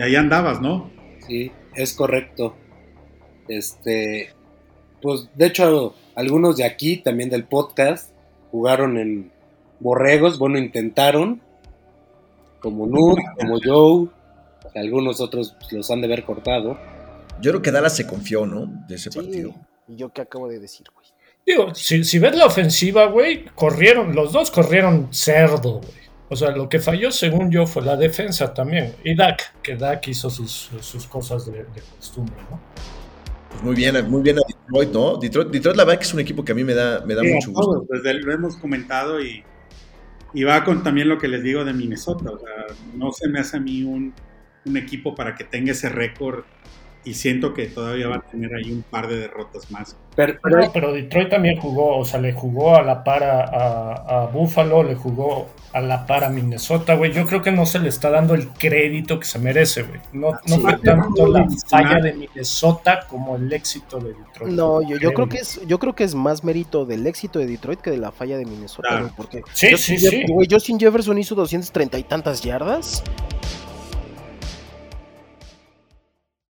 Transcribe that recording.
y ahí andabas, ¿no? Sí, es correcto. Este, pues de hecho, algunos de aquí, también del podcast, jugaron en Borregos, bueno, intentaron, como Nud, como Joe, algunos otros los han de haber cortado. Yo creo que Dallas se confió, ¿no? De ese Sí, partido. ¿Y yo qué acabo de decir, güey? Digo, si, si ves la ofensiva, güey, corrieron, los dos corrieron cerdo, güey. O sea, lo que falló, según yo, fue la defensa también. Y Dak, que Dak hizo sus, sus cosas de, de costumbre, ¿no? Pues muy bien, muy bien a Detroit, ¿no? Detroit, Detroit la verdad que es un equipo que a mí me da, me da Sí, mucho gusto. desde lo hemos comentado y, y va con también lo que les digo de Minnesota. O sea, no se me hace a mí un, un equipo para que tenga ese récord y siento que todavía va a tener ahí un par de derrotas más. Pero, Pero, pero Detroit también jugó, o sea, le jugó a la par a, a- a Buffalo, le jugó a la par a Minnesota, güey. Yo creo que no se le está dando el crédito que se merece, güey. No, no Sí. fue tanto la falla de Minnesota como el éxito de Detroit. No, yo, yo creo que es, yo creo que es más mérito del éxito de Detroit que de la falla de Minnesota, Claro. güey, porque Sí, sí, Jeff- sí. güey, Justin Jefferson hizo 230 y tantas yardas